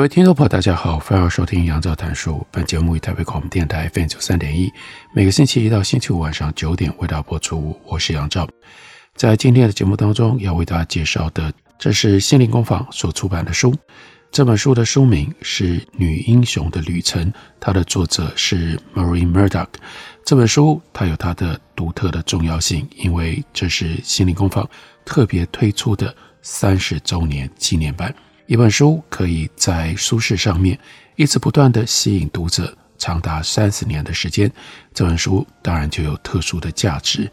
各位听众朋友，大家好，欢迎收听杨照谈书。本节目以台北广播电台 FM 九三点一，每个星期一到星期五晚上九点为大家播出。我是杨照，在今天的节目当中要为大家介绍的，这是心灵工坊所出版的书。这本书的书名是《女英雄的旅程》，它的作者是 Marie Murdock。这本书它有它的独特的重要性，因为这是心灵工坊特别推出的三十周年纪念版。一本书可以在书市上面一直不断地吸引读者长达三十年的时间，这本书当然就有特殊的价值。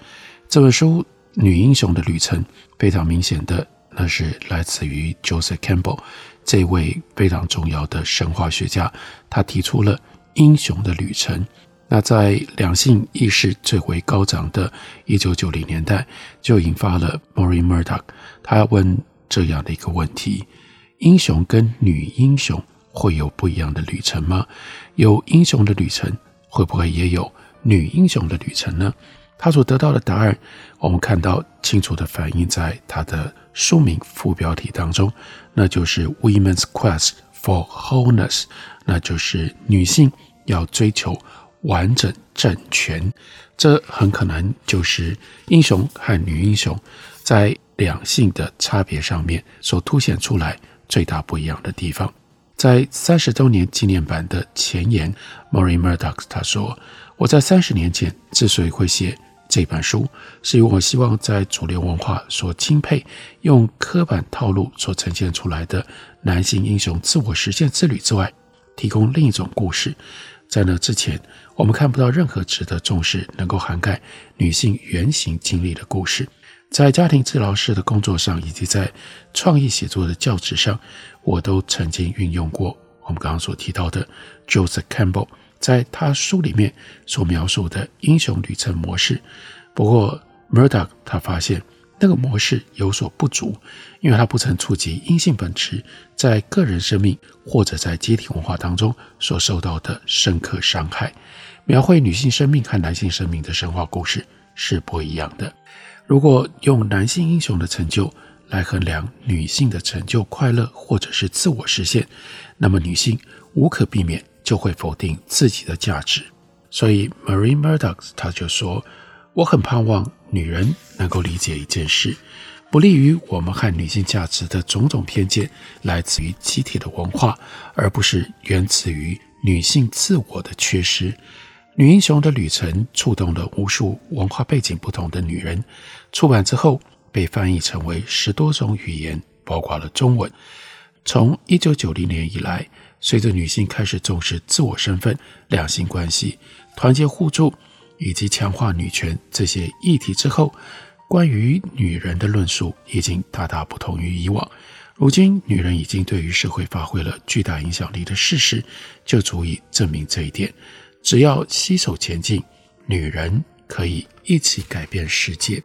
这本书《女英雄的旅程》非常明显的，那是来自于 Joseph Campbell 这位非常重要的神话学家，他提出了英雄的旅程。那在两性意识最为高涨的一九九零年代，就引发了 Marie Murdock 他要问这样的一个问题。英雄跟女英雄会有不一样的旅程吗？有英雄的旅程，会不会也有女英雄的旅程呢？他所得到的答案，我们看到清楚地反映在他的书名副标题当中，那就是 Women's Quest for Wholeness，那就是女性要追求完整整全。这很可能就是英雄和女英雄在两性的差别上面所凸显出来。最大不一样的地方，在三十周年纪念版的前言，Mori Murdock 他说：“我在三十年前之所以会写这本书，是因为我希望在主流文化所钦佩、用刻板套路所呈现出来的男性英雄自我实现之旅之外，提供另一种故事。在那之前，我们看不到任何值得重视、能够涵盖女性原型经历的故事。”在家庭治疗师的工作上，以及在创意写作的教职上，我都曾经运用过我们刚刚所提到的 Joseph Campbell 在他书里面所描述的英雄旅程模式。不过，Murdock 他发现那个模式有所不足，因为他不曾触及阴性本质在个人生命或者在集体文化当中所受到的深刻伤害。描绘女性生命和男性生命的神话故事是不一样的。如果用男性英雄的成就来衡量女性的成就、快乐或者是自我实现，那么女性无可避免就会否定自己的价值。所以，Marie Murdock 她就说：“我很盼望女人能够理解一件事，不利于我们和女性价值的种种偏见来自于集体的文化，而不是源自于女性自我的缺失。”女英雄的旅程触动了无数文化背景不同的女人。出版之后被翻译成为十多种语言，包括了中文。从一九九零年以来，随着女性开始重视自我身份、两性关系、团结互助以及强化女权这些议题之后，关于女人的论述已经大大不同于以往。如今，女人已经对于社会发挥了巨大影响力的事实，就足以证明这一点。只要携手前进，女人可以一起改变世界。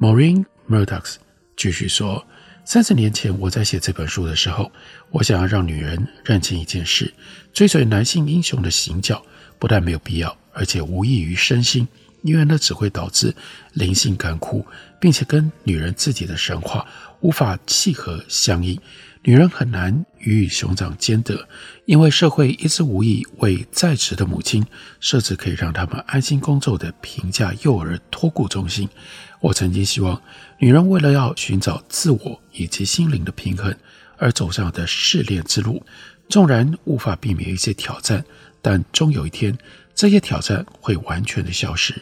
Maureen Murdoch 继续说：“三十年前，我在写这本书的时候，我想要让女人认清一件事：追随男性英雄的行脚，不但没有必要，而且无益于身心，因为那只会导致灵性干枯，并且跟女人自己的神话无法契合相应。”女人很难鱼与熊掌兼得，因为社会一直无意为在职的母亲设置可以让他们安心工作的平价幼儿托顾中心。我曾经希望，女人为了要寻找自我以及心灵的平衡而走上的试炼之路，纵然无法避免一些挑战，但终有一天，这些挑战会完全的消失。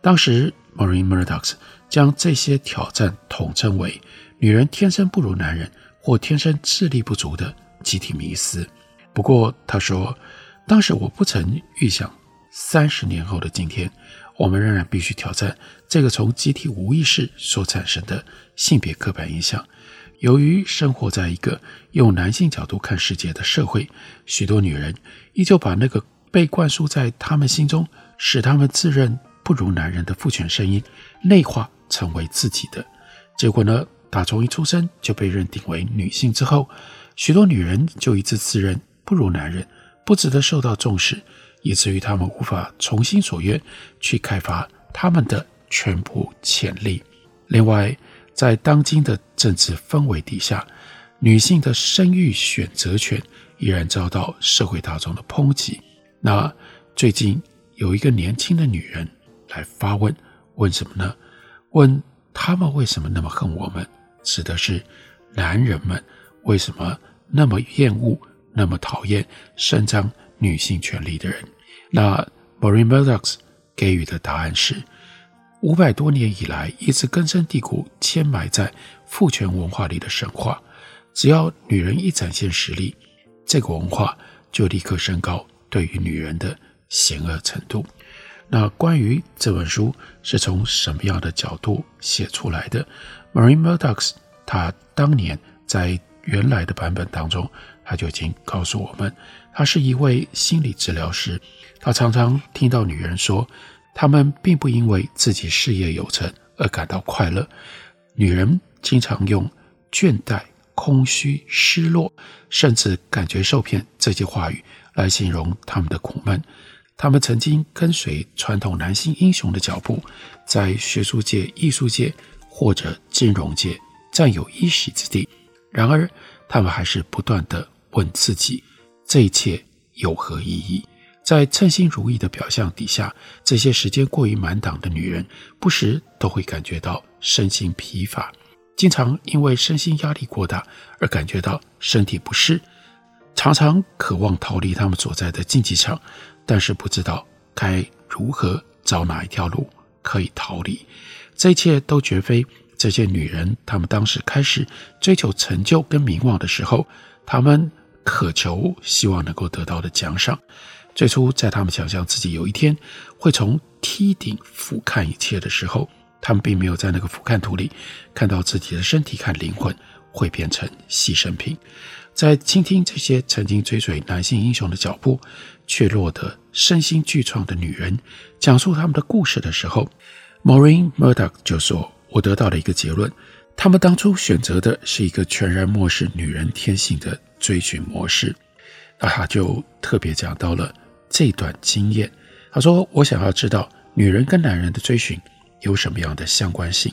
当时，Maureen Murdock 将这些挑战统称为“女人天生不如男人”。或天生智力不足的集体迷思。不过，他说，当时我不曾预想，三十年后的今天，我们仍然必须挑战这个从集体无意识所产生的性别刻板印象。由于生活在一个用男性角度看世界的社会，许多女人依旧把那个被灌输在她们心中，使她们自认不如男人的父权声音内化成为自己的。结果呢，打从一出生就被认定为女性之后，许多女人就一直自认不如男人，不值得受到重视，以至于她们无法从心所愿去开发她们的全部潜力。另外，在当今的政治氛围底下，女性的生育选择权依然遭到社会大众的抨击。那最近有一个年轻的女人来发问，问什么呢？问他们为什么那么恨我们？指的是男人们为什么那么厌恶、那么讨厌伸张女性权利的人？那 Maureen Murdock 给予的答案是。五百多年以来，一直根深蒂固、嵌埋在父权文化里的神话，只要女人一展现实力，这个文化就立刻升高对于女人的嫌恶程度。那关于这本书是从什么样的角度写出来的？Maureen Murdock 她当年在原来的版本当中，她就已经告诉我们，她是一位心理治疗师，她常常听到女人说。他们并不因为自己事业有成而感到快乐。女人经常用倦怠、空虚、失落，甚至感觉受骗这些话语来形容他们的苦闷。他们曾经跟随传统男性英雄的脚步，在学术界、艺术界或者金融界占有一席之地。然而，他们还是不断地问自己：这一切有何意义？在称心如意的表象底下，这些时间过于满档的女人，不时都会感觉到身心疲乏，经常因为身心压力过大而感觉到身体不适，常常渴望逃离他们所在的竞技场，但是不知道该如何找哪一条路可以逃离。这一切都绝非这些女人，她们当时开始追求成就跟名望的时候，她们渴求希望能够得到的奖赏。最初，在她们想象自己有一天会从梯顶俯瞰一切的时候，她们并没有在那个俯瞰图里看到自己的身体和灵魂会变成牺牲品。在倾听这些曾经追随男性英雄的脚步，却落得身心俱创的女人讲述他们的故事的时候，Maureen Murdock 就说：“我得到了一个结论，他们当初选择的是一个全然漠视女人天性的追寻模式。”那他就特别讲到了。这段经验，他说：“我想要知道女人跟男人的追寻有什么样的相关性。”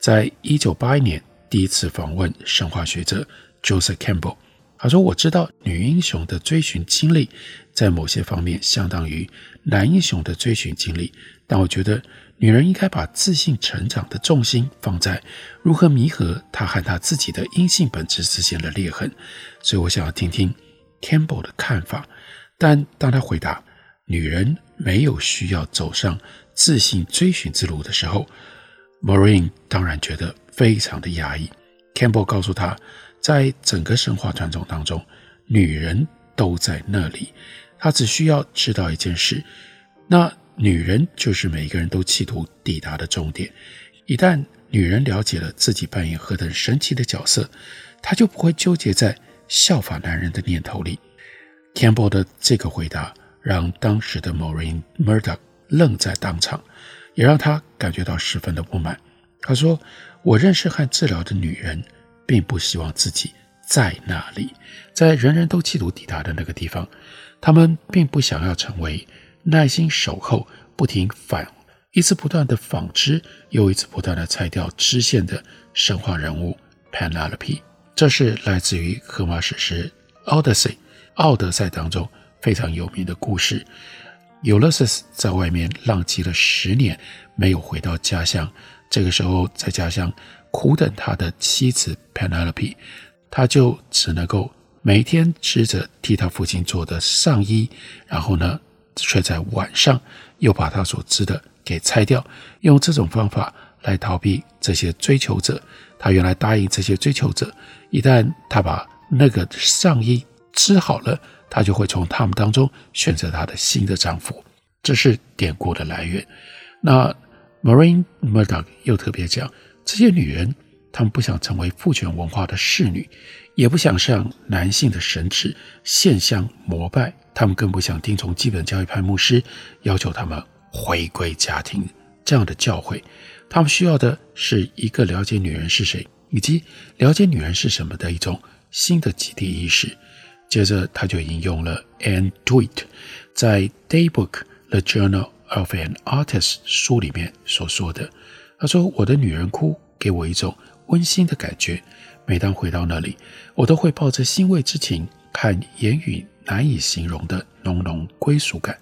在一九八一年第一次访问神话学者 Joseph Campbell，他说：“我知道女英雄的追寻经历在某些方面相当于男英雄的追寻经历，但我觉得女人应该把自信成长的重心放在如何弥合她和她自己的阴性本质之间的裂痕。”所以我想要听听 Campbell 的看法。但当他回答“女人没有需要走上自信追寻之路”的时候，Maureen 当然觉得非常的压抑。Campbell 告诉他，在整个神话传统当中，女人都在那里，她只需要知道一件事：那女人就是每一个人都企图抵达的终点。一旦女人了解了自己扮演何等神奇的角色，她就不会纠结在效法男人的念头里。Campbell 的这个回答让当时的 Maureen Murdock 愣在当场，也让他感觉到十分的不满。他说：“我认识和治疗的女人，并不希望自己在那里，在人人都企图抵达的那个地方。他们并不想要成为耐心守候、不停反、一次不断的纺织又一次不断的拆掉织线的神话人物 Penelope。这是来自于荷马史诗 Odyssey。”《奥德赛》当中非常有名的故事，Ulysses 在外面浪迹了十年，没有回到家乡。这个时候，在家乡苦等他的妻子 Penelope，他就只能够每天织着替他父亲做的上衣，然后呢，却在晚上又把他所织的给拆掉，用这种方法来逃避这些追求者。他原来答应这些追求者，一旦他把那个上衣，织好了，他就会从他们当中选择他的新的丈夫。这是典故的来源。那 Marine Murdock 又特别讲，这些女人，她们不想成为父权文化的侍女，也不想向男性的神祇献香膜拜，她们更不想听从基本教义派牧师要求她们回归家庭这样的教诲。她们需要的是一个了解女人是谁，以及了解女人是什么的一种新的集体意识。接着，他就引用了 Anne Tweet 在《Daybook: The Journal of an Artist》书里面所说的。他说：“我的女人哭给我一种温馨的感觉，每当回到那里，我都会抱着欣慰之情看言语难以形容的浓浓归属感。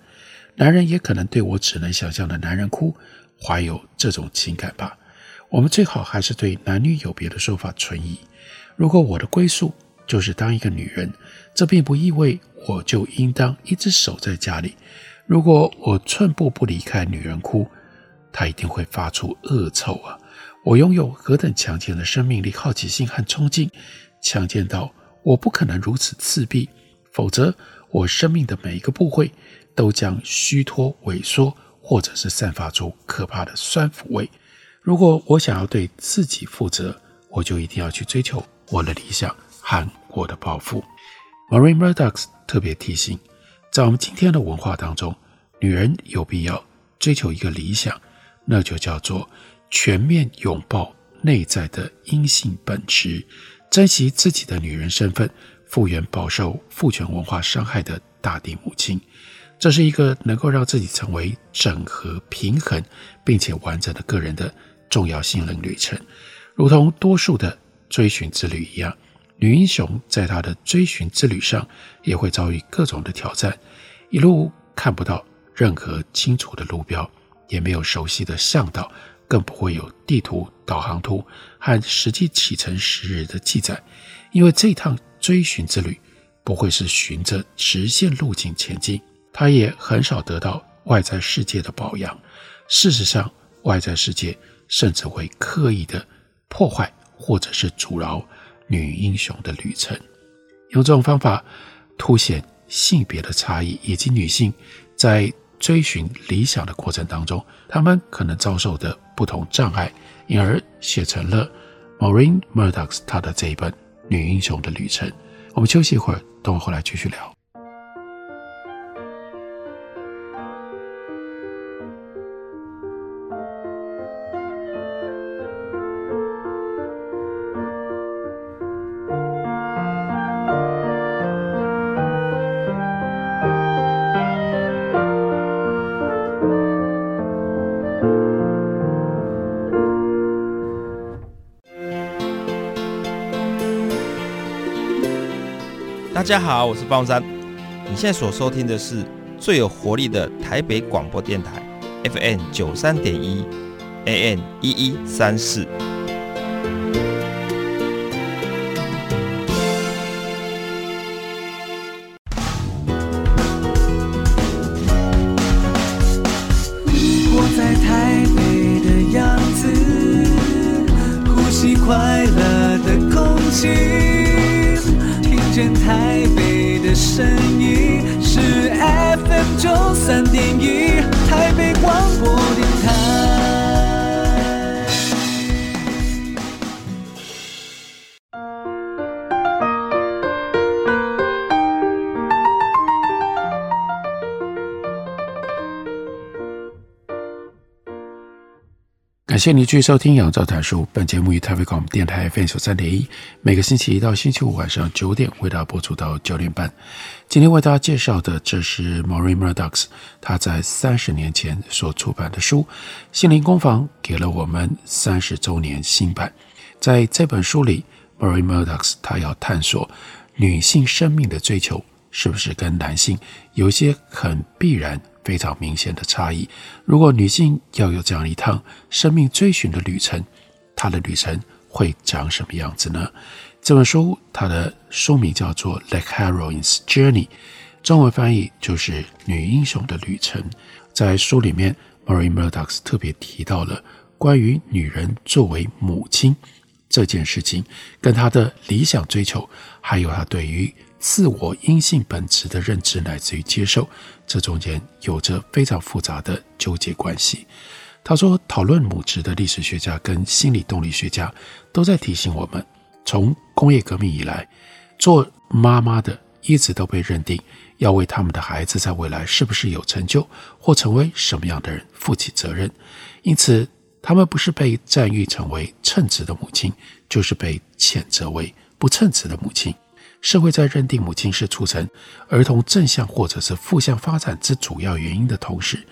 男人也可能对我只能想象的男人哭怀有这种情感吧。我们最好还是对男女有别的说法存疑。如果我的归宿就是当一个女人。”这并不意味我就应当一直守在家里。如果我寸步不离开女人哭，它一定会发出恶臭啊！我拥有何等强健的生命力、好奇心和冲劲，强健到我不可能如此自闭，否则我生命的每一个部位都将虚脱、萎缩，或者是散发出可怕的酸腐味。如果我想要对自己负责，我就一定要去追求我的理想和我的抱负。Marie Murdock 特别提醒，在我们今天的文化当中，女人有必要追求一个理想，那就叫做全面拥抱内在的阴性本质，珍惜自己的女人身份，复原饱受父权文化伤害的大地母亲。这是一个能够让自己成为整合、平衡并且完整的个人的重要心灵旅程，如同多数的追寻之旅一样。女英雄在她的追寻之旅上，也会遭遇各种的挑战，一路看不到任何清楚的路标，也没有熟悉的向导，更不会有地图、导航图和实际启程时日的记载，因为这趟追寻之旅不会是循着直线路径前进，他也很少得到外在世界的保养。事实上，外在世界甚至会刻意的破坏或者是阻挠。女英雄的旅程，用这种方法凸显性别的差异，以及女性在追寻理想的过程当中，他们可能遭受的不同障碍，因而写成了 Maureen Murdock 她的这一本《女英雄的旅程》。我们休息一会儿，等我回来继续聊。大家好，我是方山。你现在所收听的是最有活力的台北广播电台，FM 九三点一，AN 一一三四。感谢你继续收听《杨照谈书》。本节目于台北广播电台 FM 九三点一，每个星期一到星期五晚上九点为大家播出到九点半。今天为大家介绍的，这是 Maureen Murdock 她在三十年前所出版的书《心灵工坊》，给了我们三十周年新版。在这本书里，Maureen Murdock 她要探索女性生命的追求是不是跟男性有些很必然。非常明显的差异。如果女性要有这样一趟生命追寻的旅程，她的旅程会长什么样子呢？这本书它的书名叫做《The Heroine's Journey》，中文翻译就是《女英雄的旅程》。在书里面，Marie Murdock 特别提到了关于女人作为母亲这件事情，跟她的理想追求，还有她对于自我阴性本质的认知乃至于接受，这中间有着非常复杂的纠结关系。他说，讨论母职的历史学家跟心理动力学家都在提醒我们，从工业革命以来，做妈妈的一直都被认定要为他们的孩子在未来是不是有成就或成为什么样的人负起责任。因此，他们不是被赞誉成为称职的母亲，就是被谴责为不称职的母亲。社会在认定母亲是促成儿童正向或者是负向发展之主要原因的同时，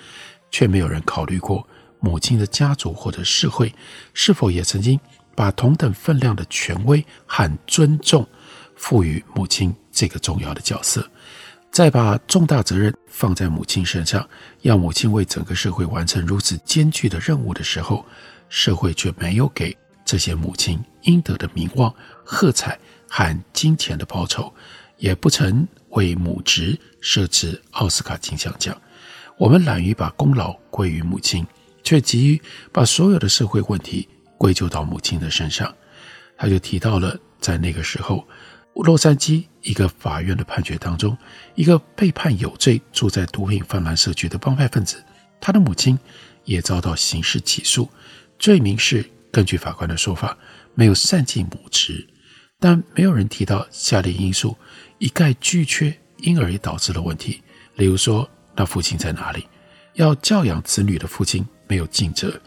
却没有人考虑过。母亲的家族或者社会是否也曾经把同等分量的权威和尊重赋予母亲这个重要的角色？再把重大责任放在母亲身上，要母亲为整个社会完成如此艰巨的任务的时候，社会却没有给这些母亲应得的名望、喝彩和金钱的报酬，也不曾为母职设置奥斯卡金像奖。我们懒于把功劳归于母亲。却急于把所有的社会问题归咎到母亲的身上，他就提到了在那个时候，洛杉矶一个法院的判决当中，一个被判有罪、住在毒品泛滥社区的帮派分子，他的母亲也遭到刑事起诉，罪名是根据法官的说法，没有善尽母职，但没有人提到下列因素一概俱缺，因而也导致了问题，例如说，那父亲在哪里？要教养子女的父亲。没有尽责，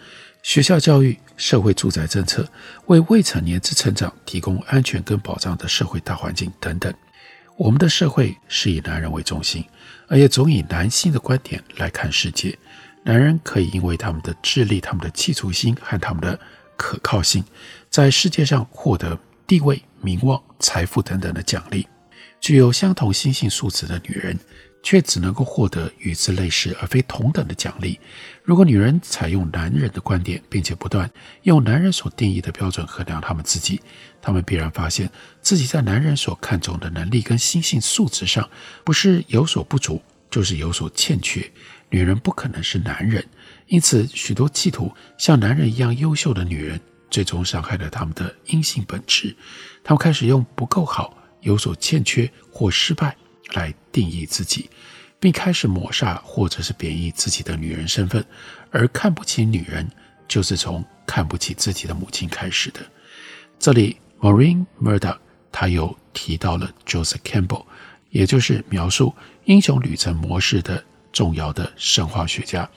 学校教育、社会住宅政策、为未成年之成长提供安全跟保障的社会大环境等等。我们的社会是以男人为中心，而也总以男性的观点来看世界。男人可以因为他们的智力、他们的企图心和他们的可靠性，在世界上获得地位、名望、财富等等的奖励。具有相同心性素质的女人，却只能够获得与之类似而非同等的奖励。如果女人采用男人的观点，并且不断用男人所定义的标准衡量她们自己，她们必然发现自己在男人所看重的能力跟心性素质上，不是有所不足，就是有所欠缺。女人不可能是男人，因此许多企图像男人一样优秀的女人，最终伤害了他们的阴性本质。他们开始用不够好、有所欠缺或失败。来定义自己，并开始抹杀或者是贬义自己的女人身份，而看不起女人，就是从看不起自己的母亲开始的。这里，Maureen Murdock 他又提到了 Joseph Campbell，也就是描述英雄旅程模式的重要的神话学家。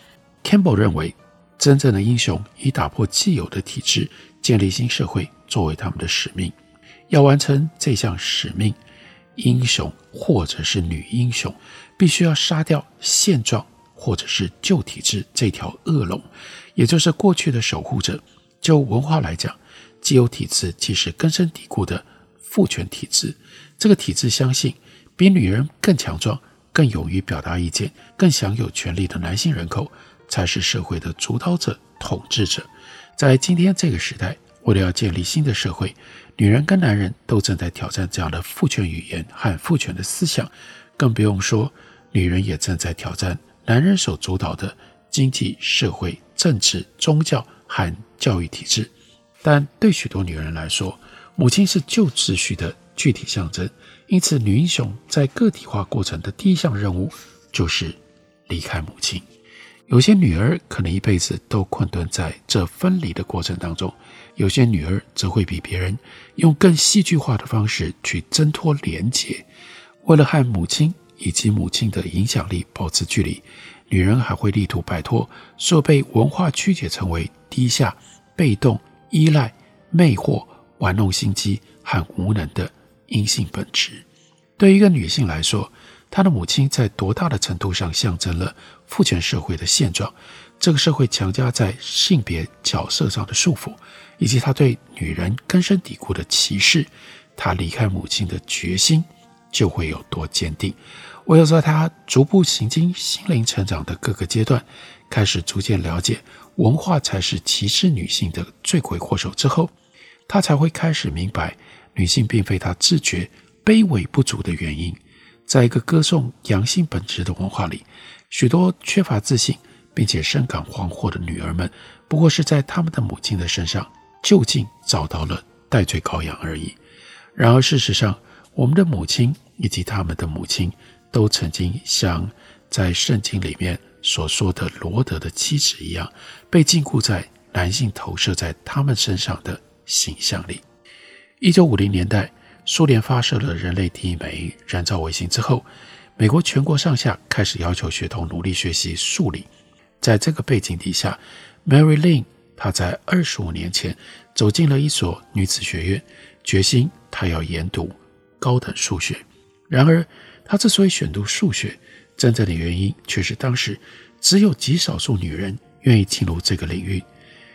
Campbell 认为，真正的英雄以打破既有的体制，建立新社会作为他们的使命。要完成这项使命。英雄或者是女英雄，必须要杀掉现状或者是旧体制这条恶龙，也就是过去的守护者。就文化来讲，既有体制既是根深蒂固的父权体制。这个体制相信，比女人更强壮、更勇于表达意见、更享有权利的男性人口，才是社会的主导者、统治者。在今天这个时代，为了要建立新的社会。女人跟男人都正在挑战这样的父权语言和父权的思想，更不用说女人也正在挑战男人所主导的经济、社会、政治、宗教和教育体制。但对许多女人来说，母亲是旧秩序的具体象征，因此女英雄在个体化过程的第一项任务就是离开母亲。有些女儿可能一辈子都困顿在这分离的过程当中。有些女儿则会比别人用更戏剧化的方式去挣脱连结，为了和母亲以及母亲的影响力保持距离，女人还会力图摆脱受被文化曲解成为低下、被动、依赖、魅惑、玩弄心机和无能的阴性本质。对于一个女性来说，她的母亲在多大的程度上象征了父权社会的现状？这个社会强加在性别角色上的束缚，以及他对女人根深蒂固的歧视，他离开母亲的决心就会有多坚定。唯有在他逐步行经心灵成长的各个阶段，开始逐渐了解文化才是歧视女性的罪魁祸首之后，他才会开始明白女性并非他自觉卑微不足的原因。在一个歌颂阳性本质的文化里，许多缺乏自信。并且深感惶惑的女儿们，不过是在他们的母亲的身上就近找到了代罪羔羊而已。然而，事实上，我们的母亲以及他们的母亲，都曾经像在圣经里面所说的罗德的妻子一样，被禁锢在男性投射在他们身上的形象里。一九五零年代，苏联发射了人类第一枚人造卫星之后，美国全国上下开始要求学童努力学习数理。在这个背景底下，Mary Lynn 她在二十五年前走进了一所女子学院，决心她要研读高等数学。然而，她之所以选读数学，真正的原因却是当时只有极少数女人愿意进入这个领域。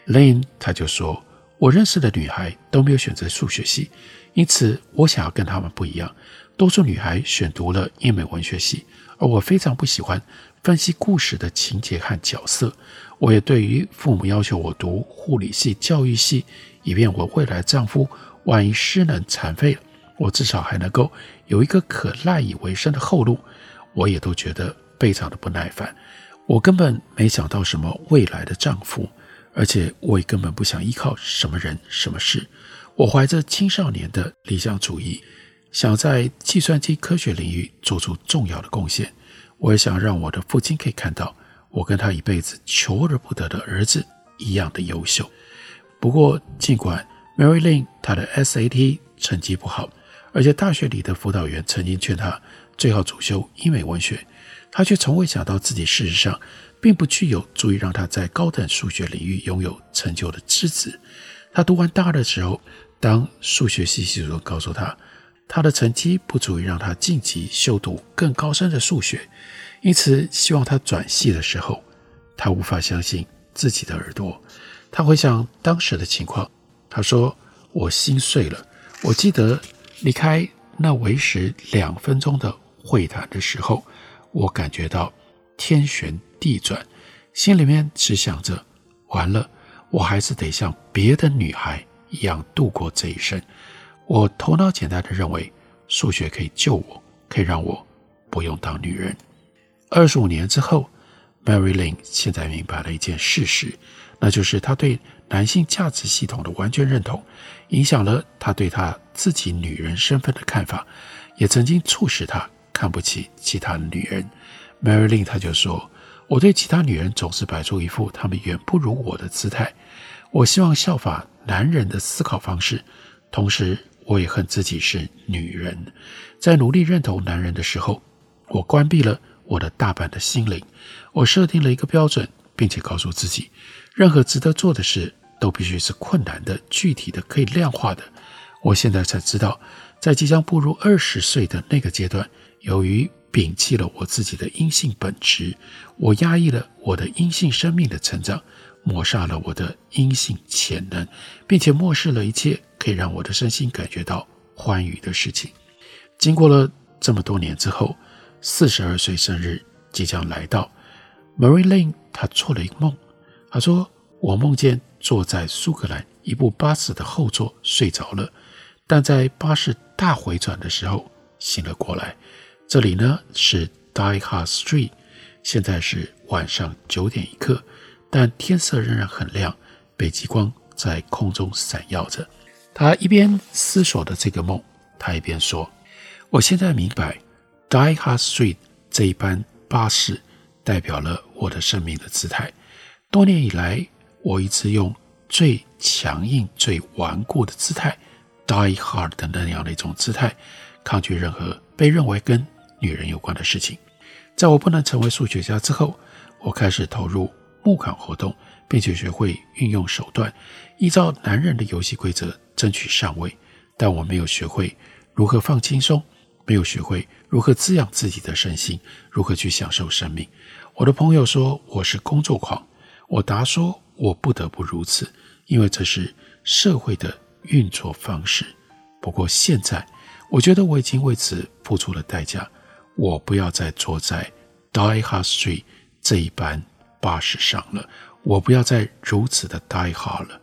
Lynn 她就说。我认识的女孩都没有选择数学系，因此我想要跟她们不一样。多数女孩选读了英美文学系，而我非常不喜欢分析故事的情节和角色。我也对于父母要求我读护理系、教育系，以便我未来丈夫万一失能残废了，我至少还能够有一个可赖以为生的后路。我也都觉得非常的不耐烦。我根本没想到什么未来的丈夫。而且我也根本不想依靠什么人、什么事。我怀着青少年的理想主义，想在计算机科学领域做出重要的贡献。我也想让我的父亲可以看到，我跟他一辈子求而不得的儿子一样的优秀。不过，尽管 Mary Lynn 她的 SAT 成绩不好，而且大学里的辅导员曾经劝她最好主修英美文学，她却从未想到自己事实上。并不具有足以让他在高等数学领域拥有成就的资质。他读完大二的时候，当数学系系主任告诉他，他的成绩不足以让他晋级修读更高深的数学，因此希望他转系的时候，他无法相信自己的耳朵。他回想当时的情况，他说：“我心碎了。我记得离开那为时两分钟的会谈的时候，我感觉到天旋。”地转，心里面只想着：完了，我还是得像别的女孩一样度过这一生。我头脑简单的认为，数学可以救我，可以让我不用当女人。二十五年之后，Mary Lynn 现在明白了一件事实，那就是她对男性价值系统的完全认同，影响了她对她自己女人身份的看法，也曾经促使她看不起其他女人。Mary Lynn 她就说。我对其他女人总是摆出一副她们远不如我的姿态。我希望效法男人的思考方式，同时我也恨自己是女人。在努力认同男人的时候，我关闭了我的大半的心灵。我设定了一个标准，并且告诉自己，任何值得做的事都必须是困难的、具体的、可以量化的。我现在才知道，在即将步入二十岁的那个阶段，由于摒弃了我自己的阴性本质，我压抑了我的阴性生命的成长，抹杀了我的阴性潜能，并且漠视了一切可以让我的身心感觉到欢愉的事情。经过了这么多年之后，四十二岁生日即将来到，Mary Lynn 她做了一个梦，她说：“我梦见坐在苏格兰一部巴士的后座睡着了，但在巴士大回转的时候醒了过来。”这里呢是 Die Hard Street，现在是晚上九点一刻，但天色仍然很亮，北极光在空中闪耀着。他一边思索着这个梦，他一边说：“我现在明白，Die Hard Street 这一班巴士代表了我的生命的姿态。多年以来，我一直用最强硬、最顽固的姿态，Die Hard 的那样的一种姿态，抗拒任何被认为跟女人有关的事情，在我不能成为数学家之后，我开始投入募款活动，并且学会运用手段，依照男人的游戏规则争取上位。但我没有学会如何放轻松，没有学会如何滋养自己的身心，如何去享受生命。我的朋友说我是工作狂，我答说我不得不如此，因为这是社会的运作方式。不过现在，我觉得我已经为此付出了代价。我不要再坐在 Die Hard Street 这一班巴士上了。我不要再如此的 Die Hard 了。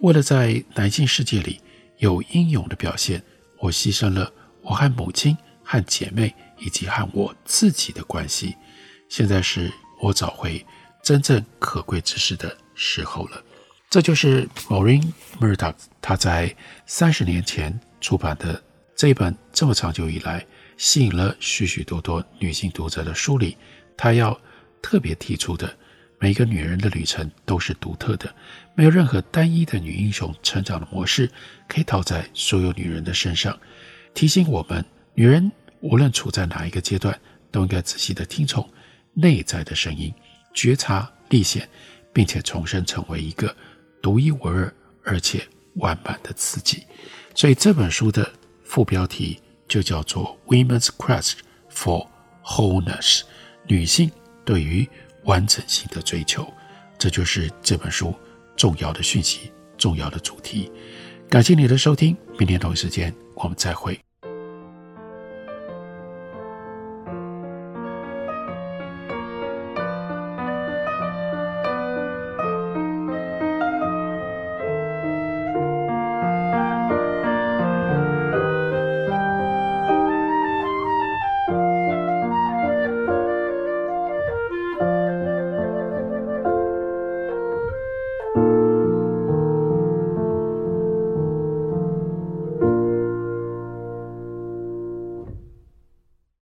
为了在男性世界里有英勇的表现，我牺牲了我和母亲、和姐妹以及和我自己的关系。现在是我找回真正可贵之事的时候了。这就是 Maureen Murdock 她在三十年前出版的这一本这么长久以来。吸引了许许多多女性读者的书里，她要特别提出的，每个女人的旅程都是独特的，没有任何单一的女英雄成长的模式可以套在所有女人的身上。提醒我们，女人无论处在哪一个阶段，都应该仔细地听从内在的声音，觉察历险，并且重生成为一个独一无二而且完满的自己。所以这本书的副标题就叫做《Women's Quest for Wholeness》，女性对于完整性的追求。这就是这本书重要的讯息，重要的主题。感谢你的收听，明天同一时间我们再会。